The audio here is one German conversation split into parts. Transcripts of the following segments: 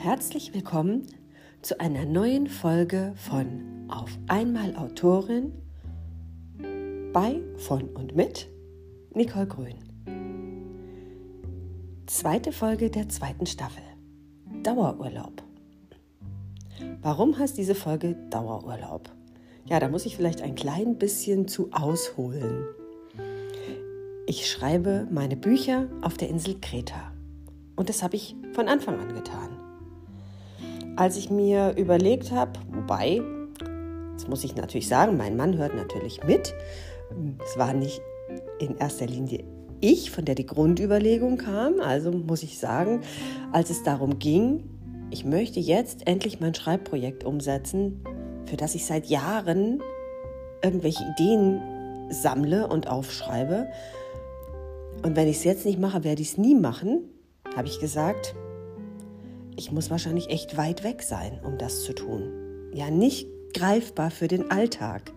Herzlich willkommen zu einer neuen Folge von Auf einmal Autorin bei, von und mit Nicole Grün. Zweite Folge der zweiten Staffel. Dauerurlaub. Warum heißt diese Folge Dauerurlaub? Ja, da muss ich vielleicht ein klein bisschen zu ausholen. Ich schreibe meine Bücher auf der Insel Kreta. Und das habe ich von Anfang an getan. Als ich mir überlegt habe, wobei, das muss ich natürlich sagen, mein Mann hört natürlich mit. Es war nicht in erster Linie ich, von der die Grundüberlegung kam. Also muss ich sagen, als es darum ging, ich möchte jetzt endlich mein Schreibprojekt umsetzen, für das ich seit Jahren irgendwelche Ideen sammle und aufschreibe. Und wenn ich es jetzt nicht mache, werde ich es nie machen, habe ich gesagt, ich muss wahrscheinlich echt weit weg sein, um das zu tun. Ja, nicht greifbar für den Alltag.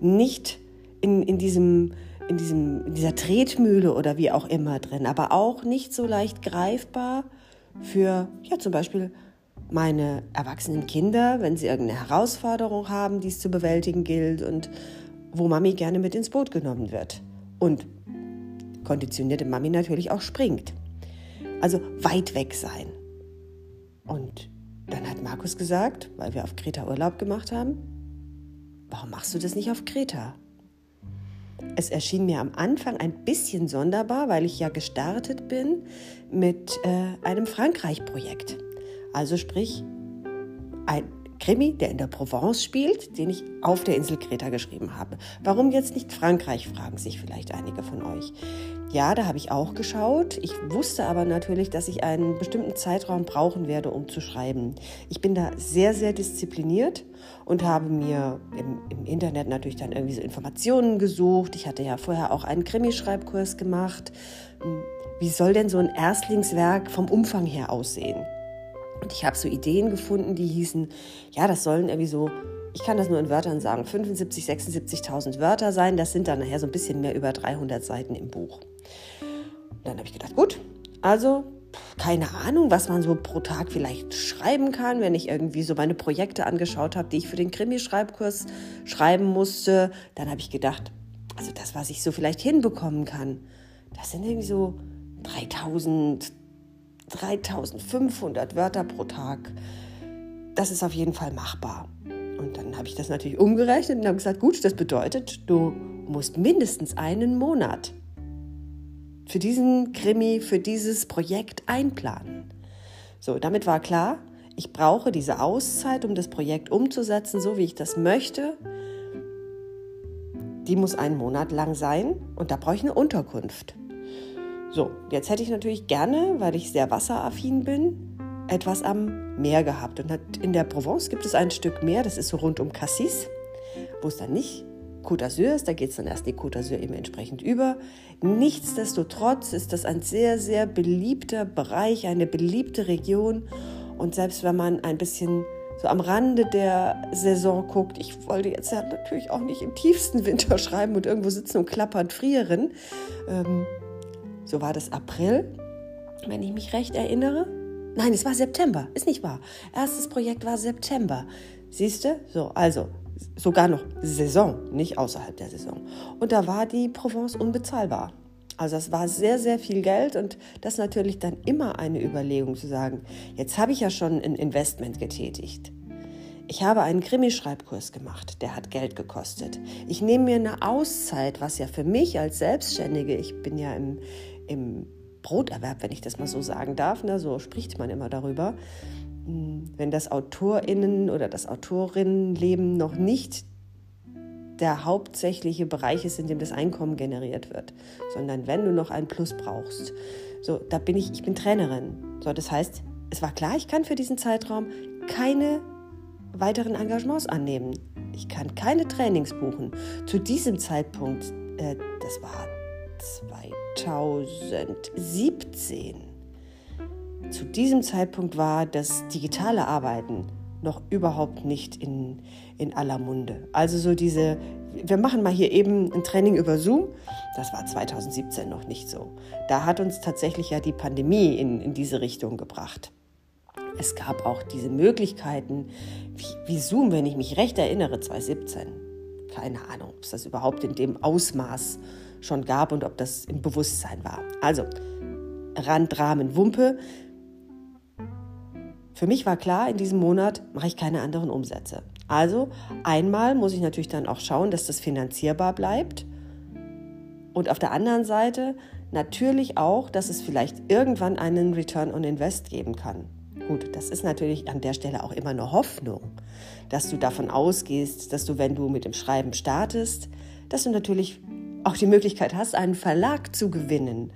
Nicht in, in, diesem, in, diesem, in dieser Tretmühle oder wie auch immer drin, aber auch nicht so leicht greifbar für, ja, zum Beispiel meine erwachsenen Kinder, wenn sie irgendeine Herausforderung haben, die es zu bewältigen gilt und wo Mami gerne mit ins Boot genommen wird. Und konditionierte Mami natürlich auch springt. Also weit weg sein. Und dann hat Markus gesagt, weil wir auf Kreta Urlaub gemacht haben, warum machst du das nicht auf Kreta? Es erschien mir am Anfang ein bisschen sonderbar, weil ich ja gestartet bin mit äh, einem Frankreich-Projekt. Also sprich, ein Krimi, der in der Provence spielt, den ich auf der Insel Kreta geschrieben habe. Warum jetzt nicht Frankreich, fragen sich vielleicht einige von euch. Ja, da habe ich auch geschaut. Ich wusste aber natürlich, dass ich einen bestimmten Zeitraum brauchen werde, um zu schreiben. Ich bin da sehr, sehr diszipliniert und habe mir im, im Internet natürlich dann irgendwie so Informationen gesucht. Ich hatte ja vorher auch einen Krimischreibkurs gemacht. Wie soll denn so ein Erstlingswerk vom Umfang her aussehen? Und ich habe so Ideen gefunden, die hießen, ja, das sollen irgendwie so ich kann das nur in Wörtern sagen, 75, 76.000 Wörter sein. Das sind dann nachher so ein bisschen mehr über 300 Seiten im Buch. Dann habe ich gedacht, gut, also keine Ahnung, was man so pro Tag vielleicht schreiben kann, wenn ich irgendwie so meine Projekte angeschaut habe, die ich für den Krimi-Schreibkurs schreiben musste. Dann habe ich gedacht, also das, was ich so vielleicht hinbekommen kann, das sind irgendwie so 3000, 3500 Wörter pro Tag. Das ist auf jeden Fall machbar. Und dann habe ich das natürlich umgerechnet und habe gesagt, gut, das bedeutet, du musst mindestens einen Monat für diesen Krimi, für dieses Projekt einplanen. So, damit war klar, ich brauche diese Auszeit, um das Projekt umzusetzen, so wie ich das möchte. Die muss einen Monat lang sein und da brauche ich eine Unterkunft. So, jetzt hätte ich natürlich gerne, weil ich sehr wasseraffin bin, etwas am Meer gehabt. Und in der Provence gibt es ein Stück Meer, das ist so rund um Cassis, wo es dann nicht Côte d'Azur ist, da geht es dann erst die Côte d'Azur eben entsprechend über. Nichtsdestotrotz ist das ein sehr, sehr beliebter Bereich, eine beliebte Region. Und selbst wenn man ein bisschen so am Rande der Saison guckt, ich wollte jetzt ja natürlich auch nicht im tiefsten Winter schreiben und irgendwo sitzen und klappern, frieren. Ähm, so war das April, wenn ich mich recht erinnere. Nein, es war September, ist nicht wahr. Erstes Projekt war September. Siehst du? So, also sogar noch Saison, nicht außerhalb der Saison. Und da war die Provence unbezahlbar. Also es war sehr, sehr viel Geld und das natürlich dann immer eine Überlegung zu sagen, jetzt habe ich ja schon ein Investment getätigt. Ich habe einen Krimischreibkurs gemacht, der hat Geld gekostet. Ich nehme mir eine Auszeit, was ja für mich als Selbstständige, ich bin ja im, im Broterwerb, wenn ich das mal so sagen darf, ne, so spricht man immer darüber, hm, wenn das AutorInnen oder das Autorinnenleben noch nicht der hauptsächliche Bereich ist, in dem das Einkommen generiert wird, sondern wenn du noch einen Plus brauchst. So, da bin ich, ich bin Trainerin. So, das heißt, es war klar, ich kann für diesen Zeitraum keine weiteren Engagements annehmen. Ich kann keine Trainings buchen. Zu diesem Zeitpunkt, äh, das war 2017. Zu diesem Zeitpunkt war das digitale Arbeiten noch überhaupt nicht in, in aller Munde. Also so diese, wir machen mal hier eben ein Training über Zoom, das war 2017 noch nicht so. Da hat uns tatsächlich ja die Pandemie in, in diese Richtung gebracht. Es gab auch diese Möglichkeiten wie, wie Zoom, wenn ich mich recht erinnere, 2017. Keine Ahnung, ob es das überhaupt in dem Ausmaß schon gab und ob das im Bewusstsein war. Also, Randrahmen, Wumpe. Für mich war klar, in diesem Monat mache ich keine anderen Umsätze. Also einmal muss ich natürlich dann auch schauen, dass das finanzierbar bleibt. Und auf der anderen Seite natürlich auch, dass es vielleicht irgendwann einen Return on Invest geben kann. Gut, das ist natürlich an der Stelle auch immer eine Hoffnung, dass du davon ausgehst, dass du, wenn du mit dem Schreiben startest, dass du natürlich auch die Möglichkeit hast, einen Verlag zu gewinnen,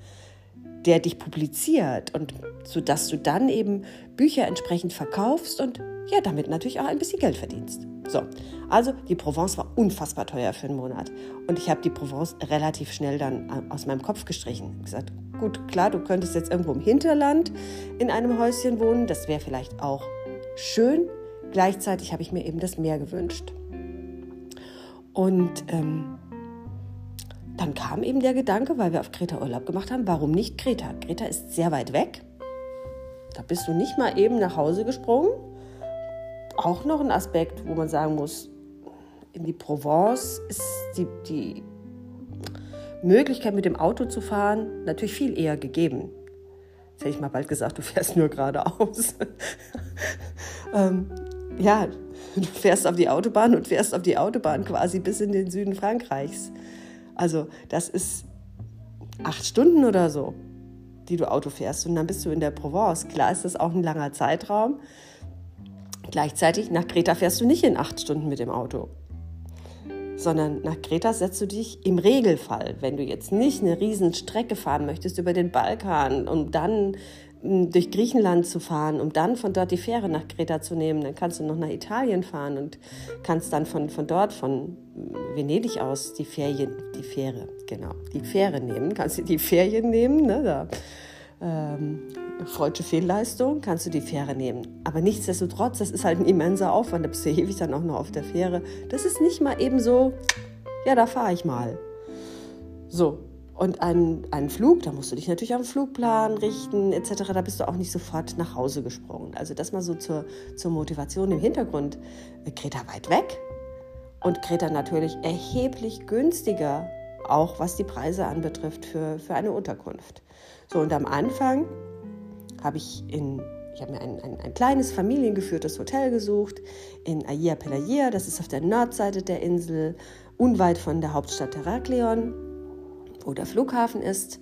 der dich publiziert und so dass du dann eben Bücher entsprechend verkaufst und ja, damit natürlich auch ein bisschen Geld verdienst. So, also die Provence war unfassbar teuer für einen Monat und ich habe die Provence relativ schnell dann äh, aus meinem Kopf gestrichen. Ich gesagt, gut, klar, du könntest jetzt irgendwo im Hinterland in einem Häuschen wohnen, das wäre vielleicht auch schön. Gleichzeitig habe ich mir eben das Meer gewünscht. Und ähm, dann kam eben der Gedanke, weil wir auf Kreta Urlaub gemacht haben, warum nicht Kreta? Kreta ist sehr weit weg. Da bist du nicht mal eben nach Hause gesprungen. Auch noch ein Aspekt, wo man sagen muss, in die Provence ist die, die Möglichkeit, mit dem Auto zu fahren, natürlich viel eher gegeben. Jetzt hätte ich mal bald gesagt, du fährst nur geradeaus. ähm, ja, du fährst auf die Autobahn und fährst auf die Autobahn quasi bis in den Süden Frankreichs. Also das ist acht Stunden oder so, die du Auto fährst und dann bist du in der Provence. Klar ist das auch ein langer Zeitraum. Gleichzeitig nach Kreta fährst du nicht in acht Stunden mit dem Auto, sondern nach Kreta setzt du dich im Regelfall, wenn du jetzt nicht eine riesen Strecke fahren möchtest über den Balkan, um dann durch Griechenland zu fahren, um dann von dort die Fähre nach Kreta zu nehmen. Dann kannst du noch nach Italien fahren und kannst dann von, von dort, von Venedig aus, die Ferien, die Fähre, genau, die Fähre nehmen. Kannst du die Ferien nehmen, ne, da, ähm, freudsche Fehlleistung, kannst du die Fähre nehmen. Aber nichtsdestotrotz, das ist halt ein immenser Aufwand, da bist du ewig dann auch noch auf der Fähre. Das ist nicht mal eben so, ja, da fahre ich mal. So, und ein, ein Flug, da musst du dich natürlich am Flugplan richten etc. Da bist du auch nicht sofort nach Hause gesprungen. Also das mal so zur, zur Motivation im Hintergrund. Kreta weit weg und Kreta natürlich erheblich günstiger, auch was die Preise anbetrifft für, für eine Unterkunft. So und am Anfang habe ich in ich habe mir ein, ein, ein, kleines familiengeführtes Hotel gesucht in Aia Pelagia, das ist auf der Nordseite der Insel, unweit von der Hauptstadt Heraklion wo der Flughafen ist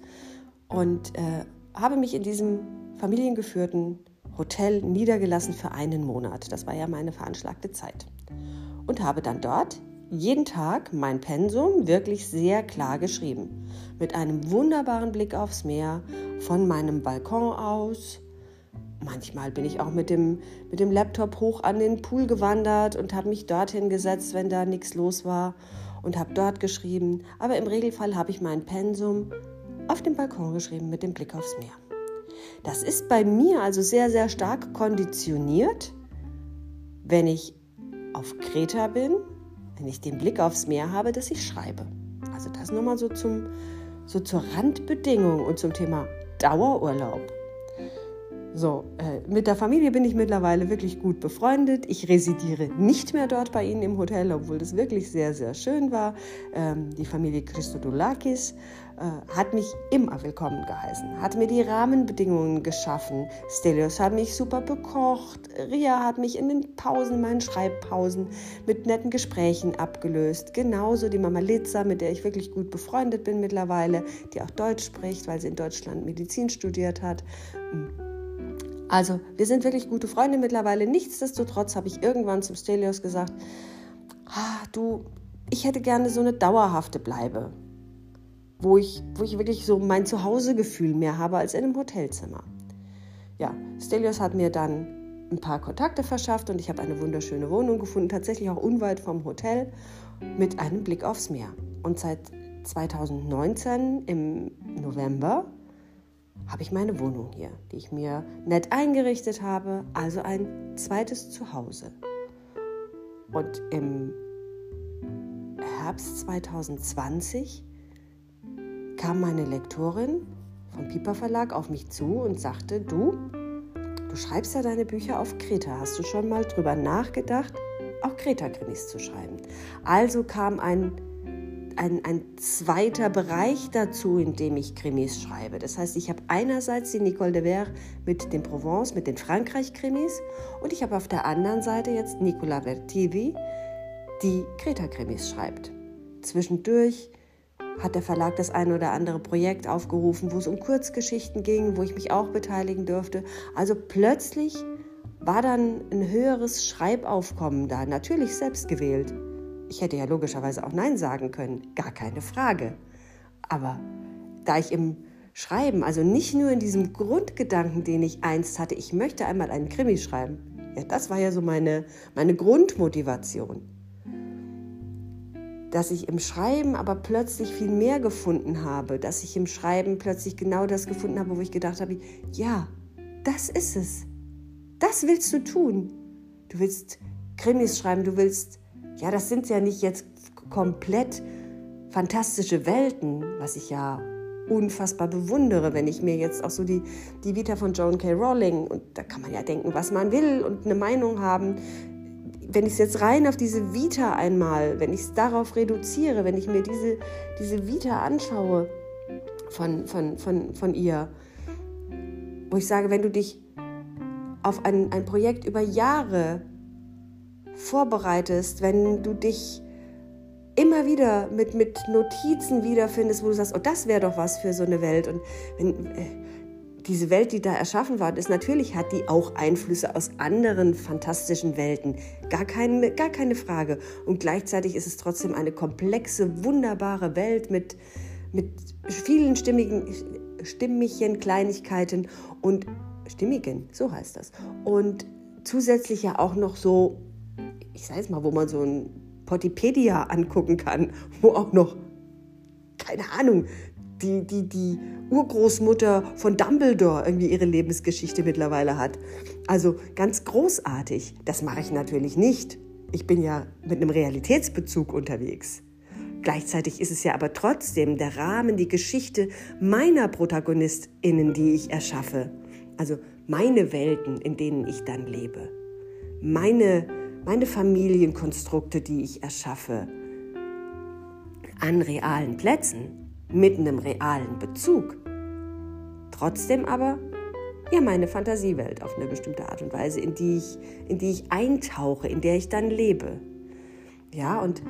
und äh, habe mich in diesem familiengeführten Hotel niedergelassen für einen Monat. Das war ja meine veranschlagte Zeit. Und habe dann dort jeden Tag mein Pensum wirklich sehr klar geschrieben. Mit einem wunderbaren Blick aufs Meer, von meinem Balkon aus. Manchmal bin ich auch mit dem, mit dem Laptop hoch an den Pool gewandert und habe mich dorthin gesetzt, wenn da nichts los war und habe dort geschrieben, aber im Regelfall habe ich mein Pensum auf dem Balkon geschrieben mit dem Blick aufs Meer. Das ist bei mir also sehr, sehr stark konditioniert, wenn ich auf Kreta bin, wenn ich den Blick aufs Meer habe, dass ich schreibe. Also das nur mal so, so zur Randbedingung und zum Thema Dauerurlaub. So, äh, mit der Familie bin ich mittlerweile wirklich gut befreundet. Ich residiere nicht mehr dort bei Ihnen im Hotel, obwohl das wirklich sehr, sehr schön war. Ähm, die Familie Christodoulakis äh, hat mich immer willkommen geheißen, hat mir die Rahmenbedingungen geschaffen. Stelios hat mich super bekocht. Ria hat mich in den Pausen, meinen Schreibpausen, mit netten Gesprächen abgelöst. Genauso die Mama Litza, mit der ich wirklich gut befreundet bin mittlerweile, die auch Deutsch spricht, weil sie in Deutschland Medizin studiert hat. Also, wir sind wirklich gute Freunde mittlerweile. Nichtsdestotrotz habe ich irgendwann zum Stelios gesagt, ah, du, ich hätte gerne so eine dauerhafte Bleibe, wo ich, wo ich wirklich so mein Zuhausegefühl mehr habe als in einem Hotelzimmer. Ja, Stelios hat mir dann ein paar Kontakte verschafft und ich habe eine wunderschöne Wohnung gefunden, tatsächlich auch unweit vom Hotel mit einem Blick aufs Meer. Und seit 2019 im November habe ich meine Wohnung hier, die ich mir nett eingerichtet habe, also ein zweites Zuhause. Und im Herbst 2020 kam meine Lektorin vom Piper Verlag auf mich zu und sagte, du, Du schreibst ja deine Bücher auf Kreta. Hast du schon mal drüber nachgedacht, auch Kreta-Krimis zu schreiben? Also kam ein, ein, ein zweiter Bereich dazu, in dem ich Krimis schreibe. Das heißt, ich habe einerseits die Nicole de Ver mit den Provence, mit den Frankreich-Krimis und ich habe auf der anderen Seite jetzt Nicola Vertivi, die Kreta-Krimis schreibt. Zwischendurch hat der Verlag das ein oder andere Projekt aufgerufen, wo es um Kurzgeschichten ging, wo ich mich auch beteiligen durfte. Also plötzlich war dann ein höheres Schreibaufkommen da, natürlich selbst gewählt. Ich hätte ja logischerweise auch Nein sagen können, gar keine Frage. Aber da ich im Schreiben, also nicht nur in diesem Grundgedanken, den ich einst hatte, ich möchte einmal einen Krimi schreiben, ja, das war ja so meine, meine Grundmotivation dass ich im Schreiben aber plötzlich viel mehr gefunden habe, dass ich im Schreiben plötzlich genau das gefunden habe, wo ich gedacht habe, ja, das ist es. Das willst du tun. Du willst Krimis schreiben, du willst, ja, das sind ja nicht jetzt komplett fantastische Welten, was ich ja unfassbar bewundere, wenn ich mir jetzt auch so die, die Vita von Joan K. Rowling, und da kann man ja denken, was man will und eine Meinung haben, wenn ich es jetzt rein auf diese Vita einmal, wenn ich es darauf reduziere, wenn ich mir diese, diese Vita anschaue von, von, von, von ihr, wo ich sage, wenn du dich auf ein, ein Projekt über Jahre vorbereitest, wenn du dich immer wieder mit, mit Notizen wiederfindest, wo du sagst, oh, das wäre doch was für so eine Welt. Und wenn, äh, diese Welt, die da erschaffen worden ist, natürlich hat die auch Einflüsse aus anderen fantastischen Welten. Gar keine, gar keine Frage. Und gleichzeitig ist es trotzdem eine komplexe, wunderbare Welt mit, mit vielen stimmigen, stimmigen Kleinigkeiten und stimmigen, so heißt das. Und zusätzlich ja auch noch so, ich sage es mal, wo man so ein Potipedia angucken kann, wo auch noch keine Ahnung, die, die, die Urgroßmutter von Dumbledore irgendwie ihre Lebensgeschichte mittlerweile hat. Also ganz großartig. Das mache ich natürlich nicht. Ich bin ja mit einem Realitätsbezug unterwegs. Gleichzeitig ist es ja aber trotzdem der Rahmen, die Geschichte meiner ProtagonistInnen, die ich erschaffe. Also meine Welten, in denen ich dann lebe. Meine, meine Familienkonstrukte, die ich erschaffe. An realen Plätzen mit einem realen Bezug. Trotzdem aber ja meine Fantasiewelt auf eine bestimmte Art und Weise, in die ich, in die ich eintauche, in der ich dann lebe. Ja, und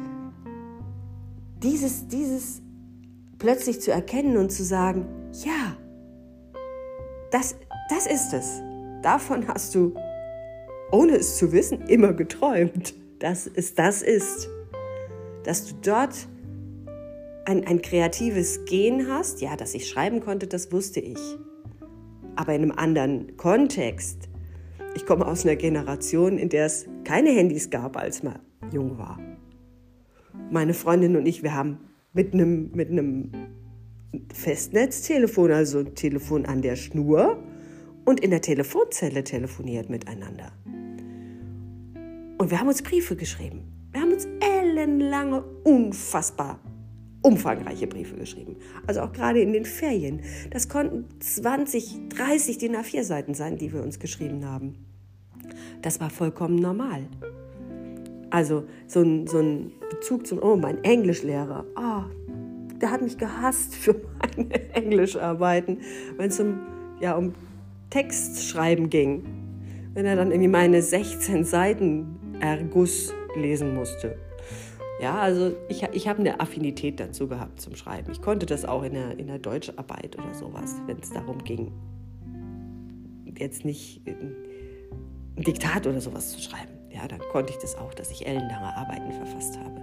dieses, dieses plötzlich zu erkennen und zu sagen, ja, das, das ist es. Davon hast du, ohne es zu wissen, immer geträumt, dass es das ist. Dass du dort ein, ein kreatives Gen hast, ja, dass ich schreiben konnte, das wusste ich. Aber in einem anderen Kontext. Ich komme aus einer Generation, in der es keine Handys gab, als man jung war. Meine Freundin und ich, wir haben mit einem, mit einem Festnetztelefon, also Telefon an der Schnur und in der Telefonzelle telefoniert miteinander. Und wir haben uns Briefe geschrieben. Wir haben uns ellenlange, unfassbar umfangreiche Briefe geschrieben. Also auch gerade in den Ferien. Das konnten 20, 30 DIN A4 Seiten sein, die wir uns geschrieben haben. Das war vollkommen normal. Also so ein, so ein Bezug zum, oh, mein Englischlehrer, oh, der hat mich gehasst für meine Englischarbeiten, wenn es um, ja, um Textschreiben ging. Wenn er dann irgendwie meine 16 Seiten Erguss lesen musste. Ja, also ich, ich habe eine Affinität dazu gehabt zum Schreiben. Ich konnte das auch in der, in der Deutscharbeit oder sowas, wenn es darum ging, jetzt nicht ein Diktat oder sowas zu schreiben. Ja, dann konnte ich das auch, dass ich ellenlange Arbeiten verfasst habe.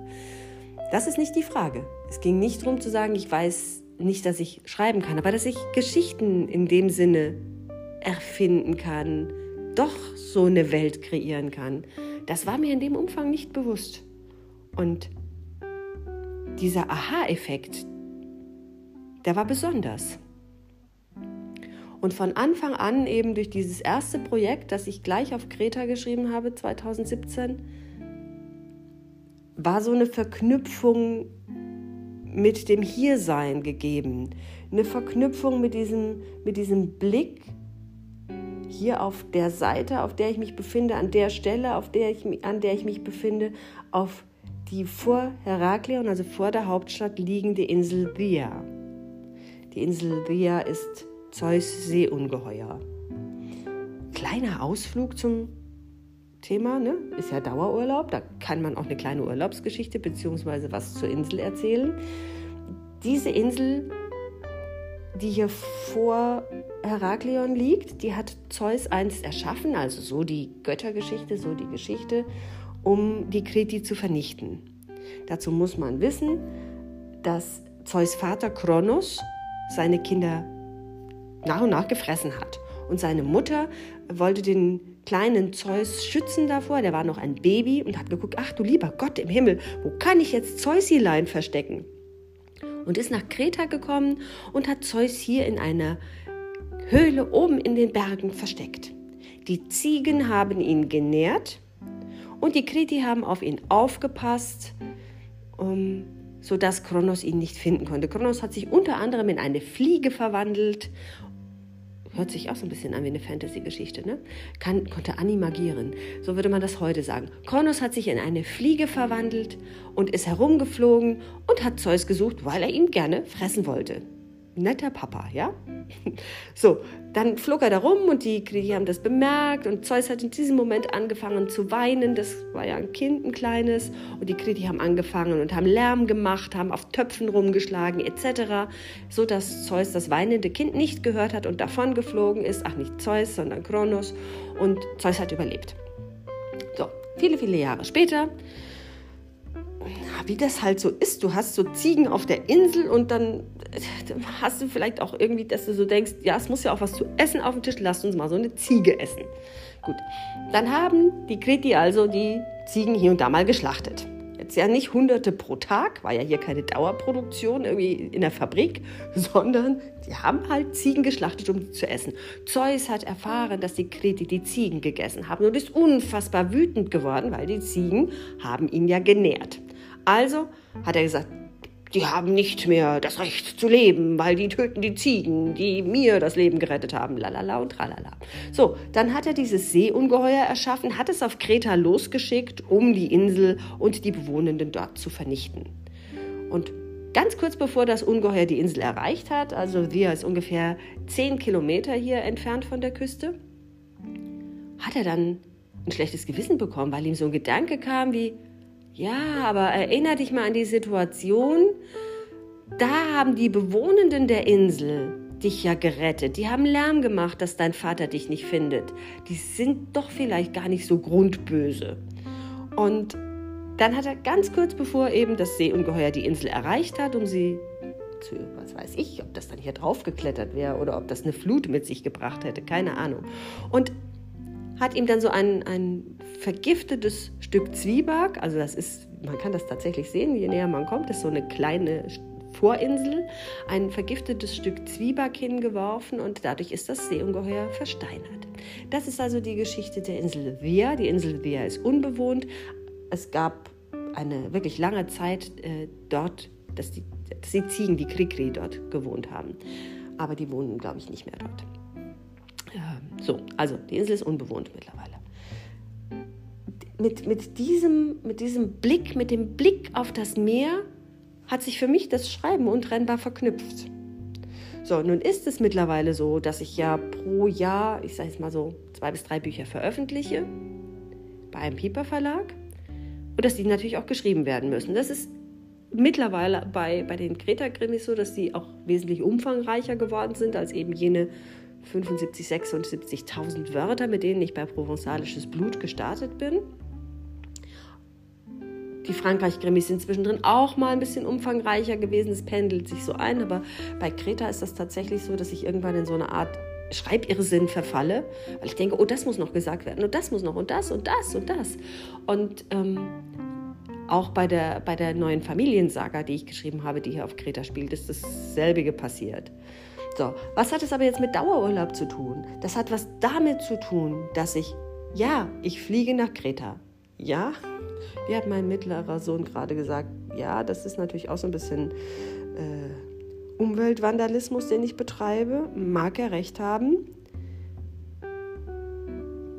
Das ist nicht die Frage. Es ging nicht darum zu sagen, ich weiß nicht, dass ich schreiben kann, aber dass ich Geschichten in dem Sinne erfinden kann, doch so eine Welt kreieren kann. Das war mir in dem Umfang nicht bewusst. Und dieser Aha-Effekt, der war besonders. Und von Anfang an eben durch dieses erste Projekt, das ich gleich auf Kreta geschrieben habe, 2017, war so eine Verknüpfung mit dem Hiersein gegeben. Eine Verknüpfung mit diesem, mit diesem Blick hier auf der Seite, auf der ich mich befinde, an der Stelle, auf der ich, an der ich mich befinde, auf die vor Heraklion, also vor der Hauptstadt liegende Insel Via. Die Insel Via ist Zeus Seeungeheuer. Kleiner Ausflug zum Thema, ne? ist ja Dauerurlaub, da kann man auch eine kleine Urlaubsgeschichte bzw. was zur Insel erzählen. Diese Insel, die hier vor Heraklion liegt, die hat Zeus einst erschaffen, also so die Göttergeschichte, so die Geschichte, um die Kreti zu vernichten. Dazu muss man wissen, dass Zeus Vater Kronos seine Kinder nach und nach gefressen hat. Und seine Mutter wollte den kleinen Zeus schützen davor. Der war noch ein Baby und hat geguckt, ach du lieber Gott im Himmel, wo kann ich jetzt Zeusilein verstecken? Und ist nach Kreta gekommen und hat Zeus hier in einer Höhle oben in den Bergen versteckt. Die Ziegen haben ihn genährt und die Kreti haben auf ihn aufgepasst, um, sodass Kronos ihn nicht finden konnte. Kronos hat sich unter anderem in eine Fliege verwandelt. Hört sich auch so ein bisschen an wie eine Fantasy-Geschichte, ne? Kann, konnte animagieren. So würde man das heute sagen. Kronos hat sich in eine Fliege verwandelt und ist herumgeflogen und hat Zeus gesucht, weil er ihn gerne fressen wollte netter Papa, ja? So, dann flog er da rum und die, die haben das bemerkt und Zeus hat in diesem Moment angefangen zu weinen. Das war ja ein Kind, ein kleines. Und die Kriti haben angefangen und haben Lärm gemacht, haben auf Töpfen rumgeschlagen etc., so dass Zeus das weinende Kind nicht gehört hat und davon geflogen ist. Ach, nicht Zeus, sondern Kronos. Und Zeus hat überlebt. So, viele, viele Jahre später wie das halt so ist. Du hast so Ziegen auf der Insel und dann hast du vielleicht auch irgendwie, dass du so denkst, ja, es muss ja auch was zu essen auf dem Tisch, lass uns mal so eine Ziege essen. Gut, dann haben die Kreti also die Ziegen hier und da mal geschlachtet. Jetzt ja nicht hunderte pro Tag, war ja hier keine Dauerproduktion irgendwie in der Fabrik, sondern die haben halt Ziegen geschlachtet, um die zu essen. Zeus hat erfahren, dass die Kreti die Ziegen gegessen haben und ist unfassbar wütend geworden, weil die Ziegen haben ihn ja genährt. Also hat er gesagt, die haben nicht mehr das Recht zu leben, weil die töten die Ziegen, die mir das Leben gerettet haben, lalala und tralala. So, dann hat er dieses Seeungeheuer erschaffen, hat es auf Kreta losgeschickt, um die Insel und die Bewohnenden dort zu vernichten. Und ganz kurz bevor das Ungeheuer die Insel erreicht hat, also wir ist ungefähr zehn Kilometer hier entfernt von der Küste, hat er dann ein schlechtes Gewissen bekommen, weil ihm so ein Gedanke kam wie, ja, aber erinnere dich mal an die Situation. Da haben die Bewohnenden der Insel dich ja gerettet. Die haben Lärm gemacht, dass dein Vater dich nicht findet. Die sind doch vielleicht gar nicht so grundböse. Und dann hat er ganz kurz bevor eben das Seeungeheuer die Insel erreicht hat, um sie zu, was weiß ich, ob das dann hier drauf geklettert wäre oder ob das eine Flut mit sich gebracht hätte, keine Ahnung. Und hat ihm dann so ein, ein vergiftetes Stück Zwieback, also das ist, man kann das tatsächlich sehen, je näher man kommt, das ist so eine kleine Vorinsel, ein vergiftetes Stück Zwieback hingeworfen und dadurch ist das Seeungeheuer versteinert. Das ist also die Geschichte der Insel Via. Die Insel Via ist unbewohnt. Es gab eine wirklich lange Zeit äh, dort, dass die, dass die Ziegen, die Krikri dort gewohnt haben. Aber die wohnen, glaube ich, nicht mehr dort. Ähm, so, also die Insel ist unbewohnt mittlerweile. Mit, mit, diesem, mit diesem Blick, mit dem Blick auf das Meer, hat sich für mich das Schreiben untrennbar verknüpft. So, nun ist es mittlerweile so, dass ich ja pro Jahr, ich sage es mal so, zwei bis drei Bücher veröffentliche bei einem Pieper Verlag und dass die natürlich auch geschrieben werden müssen. Das ist mittlerweile bei, bei den Greta-Krimis so, dass die auch wesentlich umfangreicher geworden sind als eben jene 75, 76.000 Wörter, mit denen ich bei Provenzalisches Blut gestartet bin. Die Frankreich-Krimis sind zwischendrin auch mal ein bisschen umfangreicher gewesen. Es pendelt sich so ein, aber bei Kreta ist das tatsächlich so, dass ich irgendwann in so eine Art Schreibirrsinn verfalle, weil ich denke, oh, das muss noch gesagt werden und das muss noch und das und das und das. Und ähm, auch bei der, bei der neuen Familiensaga, die ich geschrieben habe, die hier auf Kreta spielt, ist dasselbe passiert. So, was hat es aber jetzt mit Dauerurlaub zu tun? Das hat was damit zu tun, dass ich, ja, ich fliege nach Kreta. Ja, wie hat mein mittlerer Sohn gerade gesagt, ja, das ist natürlich auch so ein bisschen äh, Umweltvandalismus, den ich betreibe. Mag er recht haben.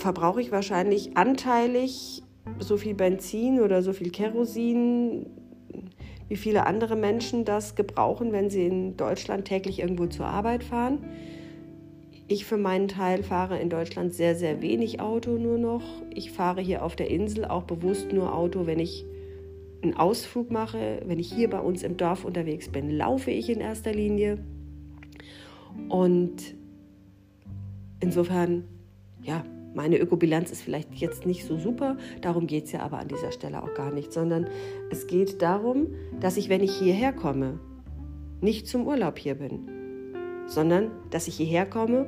verbrauche ich wahrscheinlich anteilig so viel Benzin oder so viel Kerosin, wie viele andere Menschen das gebrauchen, wenn sie in Deutschland täglich irgendwo zur Arbeit fahren. Ich für meinen Teil fahre in Deutschland sehr, sehr wenig Auto nur noch. Ich fahre hier auf der Insel auch bewusst nur Auto, wenn ich einen Ausflug mache. Wenn ich hier bei uns im Dorf unterwegs bin, laufe ich in erster Linie. Und insofern, ja, meine Ökobilanz ist vielleicht jetzt nicht so super, darum geht es ja aber an dieser Stelle auch gar nicht, sondern es geht darum, dass ich, wenn ich hierher komme, nicht zum Urlaub hier bin, sondern dass ich hierher komme,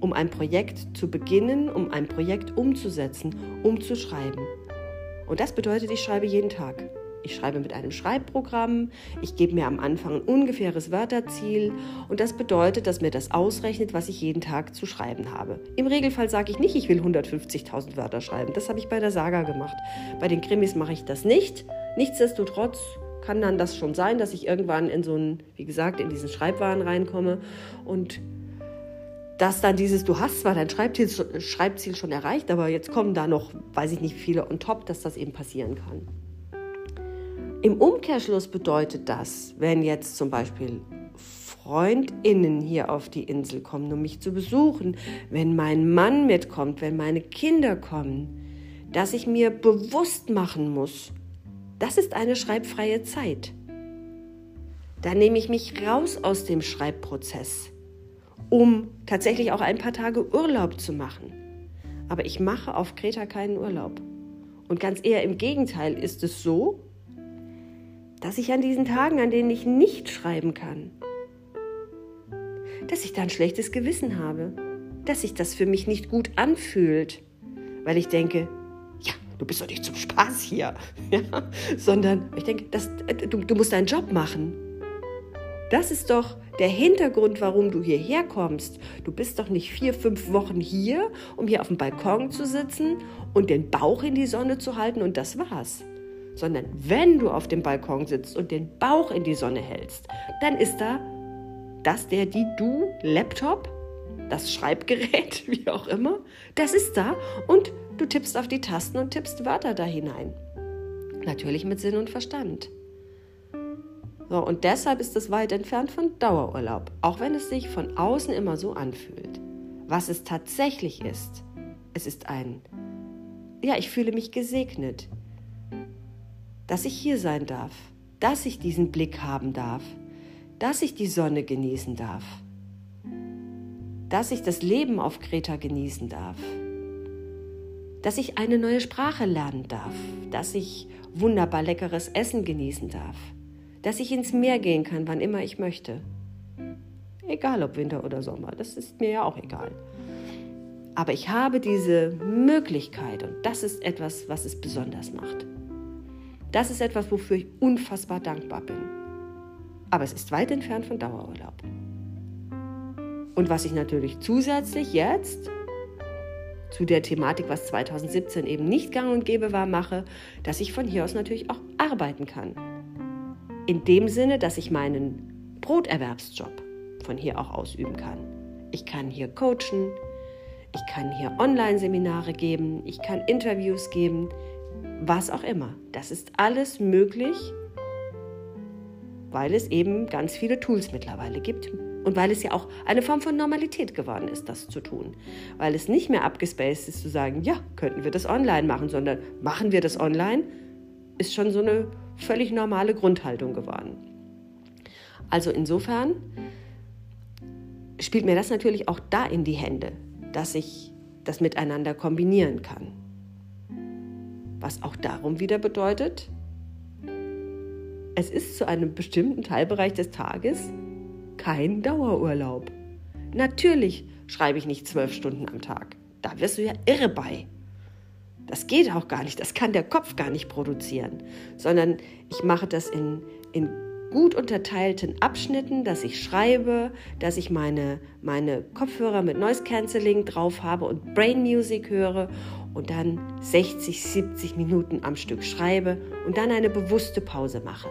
um ein Projekt zu beginnen, um ein Projekt umzusetzen, umzuschreiben. Und das bedeutet, ich schreibe jeden Tag. Ich schreibe mit einem Schreibprogramm, ich gebe mir am Anfang ein ungefähres Wörterziel und das bedeutet, dass mir das ausrechnet, was ich jeden Tag zu schreiben habe. Im Regelfall sage ich nicht, ich will 150.000 Wörter schreiben. Das habe ich bei der Saga gemacht. Bei den Krimis mache ich das nicht. Nichtsdestotrotz kann dann das schon sein, dass ich irgendwann in so einen, wie gesagt, in diesen Schreibwahn reinkomme und dass dann dieses, du hast zwar dein Schreibziel, Schreibziel schon erreicht, aber jetzt kommen da noch, weiß ich nicht, viele on top, dass das eben passieren kann. Im Umkehrschluss bedeutet das, wenn jetzt zum Beispiel Freundinnen hier auf die Insel kommen, um mich zu besuchen, wenn mein Mann mitkommt, wenn meine Kinder kommen, dass ich mir bewusst machen muss, das ist eine schreibfreie Zeit. Da nehme ich mich raus aus dem Schreibprozess, um tatsächlich auch ein paar Tage Urlaub zu machen. Aber ich mache auf Kreta keinen Urlaub. Und ganz eher im Gegenteil ist es so, dass ich an diesen Tagen, an denen ich nicht schreiben kann, dass ich da ein schlechtes Gewissen habe, dass sich das für mich nicht gut anfühlt, weil ich denke, ja, du bist doch nicht zum Spaß hier, ja, sondern ich denke, das, du, du musst deinen Job machen. Das ist doch der Hintergrund, warum du hierher kommst. Du bist doch nicht vier, fünf Wochen hier, um hier auf dem Balkon zu sitzen und den Bauch in die Sonne zu halten und das war's sondern wenn du auf dem Balkon sitzt und den Bauch in die Sonne hältst, dann ist da das, der, die, du, Laptop, das Schreibgerät, wie auch immer, das ist da und du tippst auf die Tasten und tippst Wörter da hinein. Natürlich mit Sinn und Verstand. So, und deshalb ist es weit entfernt von Dauerurlaub, auch wenn es sich von außen immer so anfühlt. Was es tatsächlich ist, es ist ein, ja, ich fühle mich gesegnet dass ich hier sein darf, dass ich diesen Blick haben darf, dass ich die Sonne genießen darf, dass ich das Leben auf Kreta genießen darf, dass ich eine neue Sprache lernen darf, dass ich wunderbar leckeres Essen genießen darf, dass ich ins Meer gehen kann, wann immer ich möchte. Egal ob Winter oder Sommer, das ist mir ja auch egal. Aber ich habe diese Möglichkeit und das ist etwas, was es besonders macht. Das ist etwas, wofür ich unfassbar dankbar bin. Aber es ist weit entfernt von Dauerurlaub. Und was ich natürlich zusätzlich jetzt zu der Thematik, was 2017 eben nicht gang und gäbe war, mache, dass ich von hier aus natürlich auch arbeiten kann. In dem Sinne, dass ich meinen Broterwerbsjob von hier auch ausüben kann. Ich kann hier coachen, ich kann hier Online-Seminare geben, ich kann Interviews geben, was auch immer. Das ist alles möglich, weil es eben ganz viele Tools mittlerweile gibt und weil es ja auch eine Form von Normalität geworden ist, das zu tun. Weil es nicht mehr abgespaced ist zu sagen, ja, könnten wir das online machen, sondern machen wir das online, ist schon so eine völlig normale Grundhaltung geworden. Also insofern spielt mir das natürlich auch da in die Hände, dass ich das miteinander kombinieren kann was auch darum wieder bedeutet, es ist zu einem bestimmten Teilbereich des Tages kein Dauerurlaub. Natürlich schreibe ich nicht zwölf Stunden am Tag. Da wirst du ja irre bei. Das geht auch gar nicht, das kann der Kopf gar nicht produzieren, sondern ich mache das in, in gut unterteilten Abschnitten, dass ich schreibe, dass ich meine, meine Kopfhörer mit Noise Cancelling drauf habe und Brain Music höre und dann 60, 70 Minuten am Stück schreibe und dann eine bewusste Pause mache,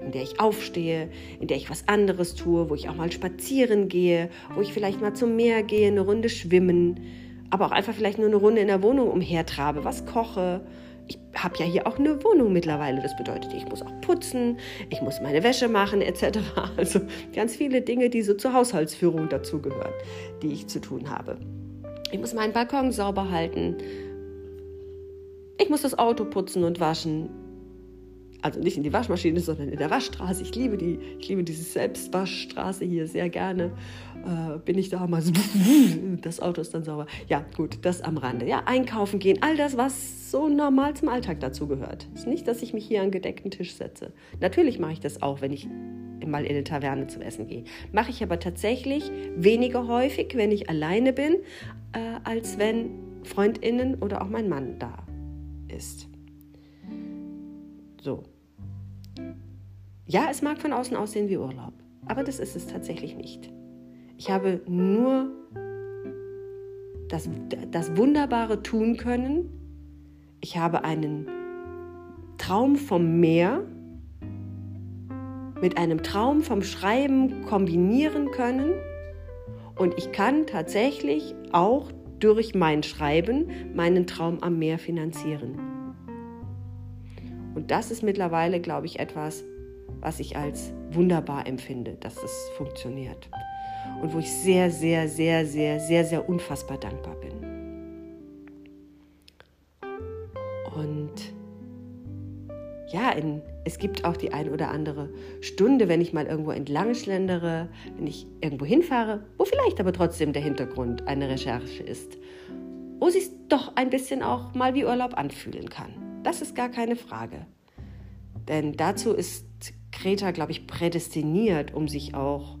in der ich aufstehe, in der ich was anderes tue, wo ich auch mal spazieren gehe, wo ich vielleicht mal zum Meer gehe, eine Runde schwimmen, aber auch einfach vielleicht nur eine Runde in der Wohnung umhertrabe, was koche. Ich habe ja hier auch eine Wohnung mittlerweile. Das bedeutet, ich muss auch putzen, ich muss meine Wäsche machen etc. Also ganz viele Dinge, die so zur Haushaltsführung dazugehören, die ich zu tun habe. Ich muss meinen Balkon sauber halten. Ich muss das Auto putzen und waschen also nicht in die Waschmaschine, sondern in der Waschstraße. Ich liebe die, ich liebe diese Selbstwaschstraße hier sehr gerne. Äh, bin ich da mal so, das Auto ist dann sauber. Ja, gut, das am Rande. Ja, einkaufen gehen, all das, was so normal zum Alltag dazu gehört. Ist nicht, dass ich mich hier an gedeckten Tisch setze. Natürlich mache ich das auch, wenn ich mal in eine Taverne zum Essen gehe. Mache ich aber tatsächlich weniger häufig, wenn ich alleine bin, äh, als wenn Freundinnen oder auch mein Mann da ist. So, ja, es mag von außen aussehen wie Urlaub, aber das ist es tatsächlich nicht. Ich habe nur das, das Wunderbare tun können. Ich habe einen Traum vom Meer mit einem Traum vom Schreiben kombinieren können. Und ich kann tatsächlich auch durch mein Schreiben meinen Traum am Meer finanzieren. Und das ist mittlerweile, glaube ich, etwas, was ich als wunderbar empfinde, dass es funktioniert. Und wo ich sehr, sehr, sehr, sehr, sehr, sehr unfassbar dankbar bin. Und ja, in, es gibt auch die ein oder andere Stunde, wenn ich mal irgendwo entlang schlendere, wenn ich irgendwo hinfahre, wo vielleicht aber trotzdem der Hintergrund eine Recherche ist, wo sich doch ein bisschen auch mal wie Urlaub anfühlen kann. Das ist gar keine Frage. Denn dazu ist Kreta, glaube ich, prädestiniert, um sich auch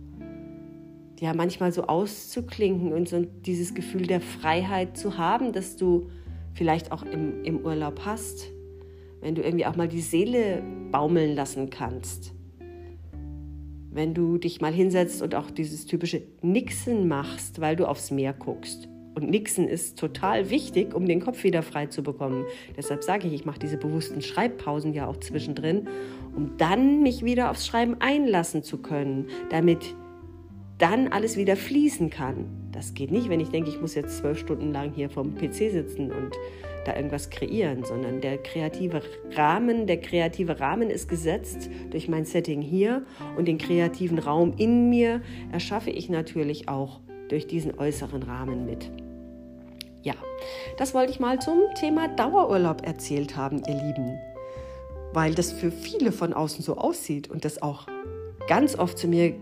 ja manchmal so auszuklinken und so dieses Gefühl der Freiheit zu haben, dass du vielleicht auch im, im Urlaub hast, wenn du irgendwie auch mal die Seele baumeln lassen kannst. Wenn du dich mal hinsetzt und auch dieses typische Nixen machst, weil du aufs Meer guckst. Und Nixen ist total wichtig, um den Kopf wieder frei zu bekommen. Deshalb sage ich, ich mache diese bewussten Schreibpausen ja auch zwischendrin, um dann mich wieder aufs Schreiben einlassen zu können, damit dann alles wieder fließen kann. Das geht nicht, wenn ich denke, ich muss jetzt zwölf Stunden lang hier vom PC sitzen und da irgendwas kreieren, sondern der kreative Rahmen, der kreative Rahmen ist gesetzt durch mein Setting hier und den kreativen Raum in mir erschaffe ich natürlich auch durch diesen äußeren Rahmen mit. Ja, das wollte ich mal zum Thema Dauerurlaub erzählt haben, ihr Lieben. Weil das für viele von außen so aussieht und das auch ganz oft zu mir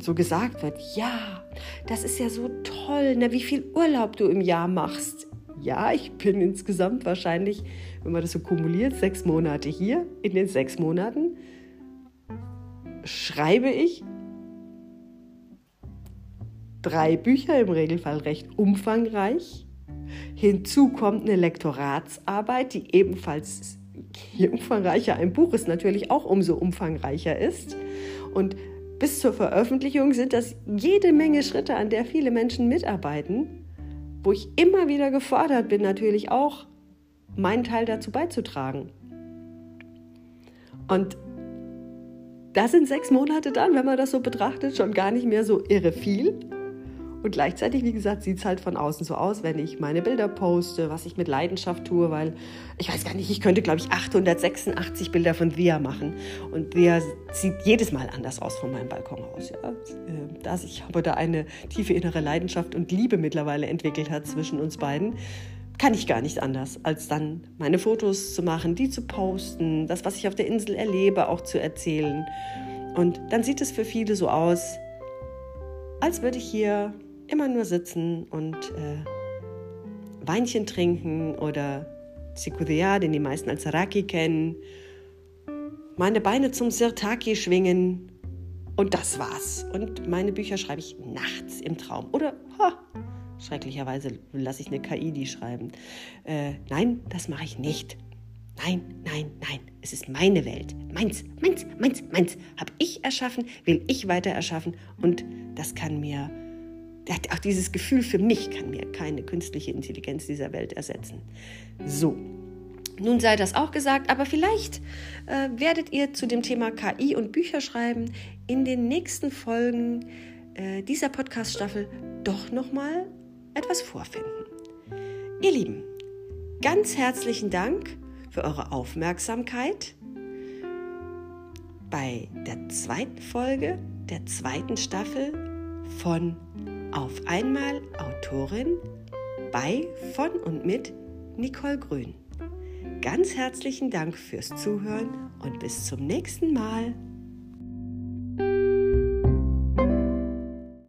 so gesagt wird, ja, das ist ja so toll, ne, wie viel Urlaub du im Jahr machst. Ja, ich bin insgesamt wahrscheinlich, wenn man das so kumuliert, sechs Monate hier. In den sechs Monaten schreibe ich drei Bücher, im Regelfall recht umfangreich. Hinzu kommt eine Lektoratsarbeit, die ebenfalls je umfangreicher ein Buch ist, natürlich auch umso umfangreicher ist. Und bis zur Veröffentlichung sind das jede Menge Schritte, an der viele Menschen mitarbeiten, wo ich immer wieder gefordert bin, natürlich auch meinen Teil dazu beizutragen. Und da sind sechs Monate dann, wenn man das so betrachtet, schon gar nicht mehr so irre viel. Und gleichzeitig, wie gesagt, sieht es halt von außen so aus, wenn ich meine Bilder poste, was ich mit Leidenschaft tue, weil ich weiß gar nicht, ich könnte, glaube ich, 886 Bilder von Thea machen. Und Thea sieht jedes Mal anders aus von meinem Balkon aus. Ja? Äh, da sich aber da eine tiefe innere Leidenschaft und Liebe mittlerweile entwickelt hat zwischen uns beiden, kann ich gar nicht anders, als dann meine Fotos zu machen, die zu posten, das, was ich auf der Insel erlebe, auch zu erzählen. Und dann sieht es für viele so aus, als würde ich hier immer nur sitzen und äh, Weinchen trinken oder Sikuria, den die meisten als Raki kennen, meine Beine zum Sirtaki schwingen und das war's. Und meine Bücher schreibe ich nachts im Traum. Oder, ha, schrecklicherweise lasse ich eine KI die schreiben. Äh, nein, das mache ich nicht. Nein, nein, nein. Es ist meine Welt. Meins, meins, meins, meins. Habe ich erschaffen, will ich weiter erschaffen. Und das kann mir auch dieses Gefühl für mich kann mir keine künstliche Intelligenz dieser Welt ersetzen. So, nun sei das auch gesagt, aber vielleicht äh, werdet ihr zu dem Thema KI und Bücherschreiben in den nächsten Folgen äh, dieser Podcast-Staffel doch nochmal etwas vorfinden. Ihr Lieben, ganz herzlichen Dank für eure Aufmerksamkeit bei der zweiten Folge der zweiten Staffel von Auf einmal Autorin bei, von und mit Nicole Grün. Ganz herzlichen Dank fürs Zuhören und bis zum nächsten Mal.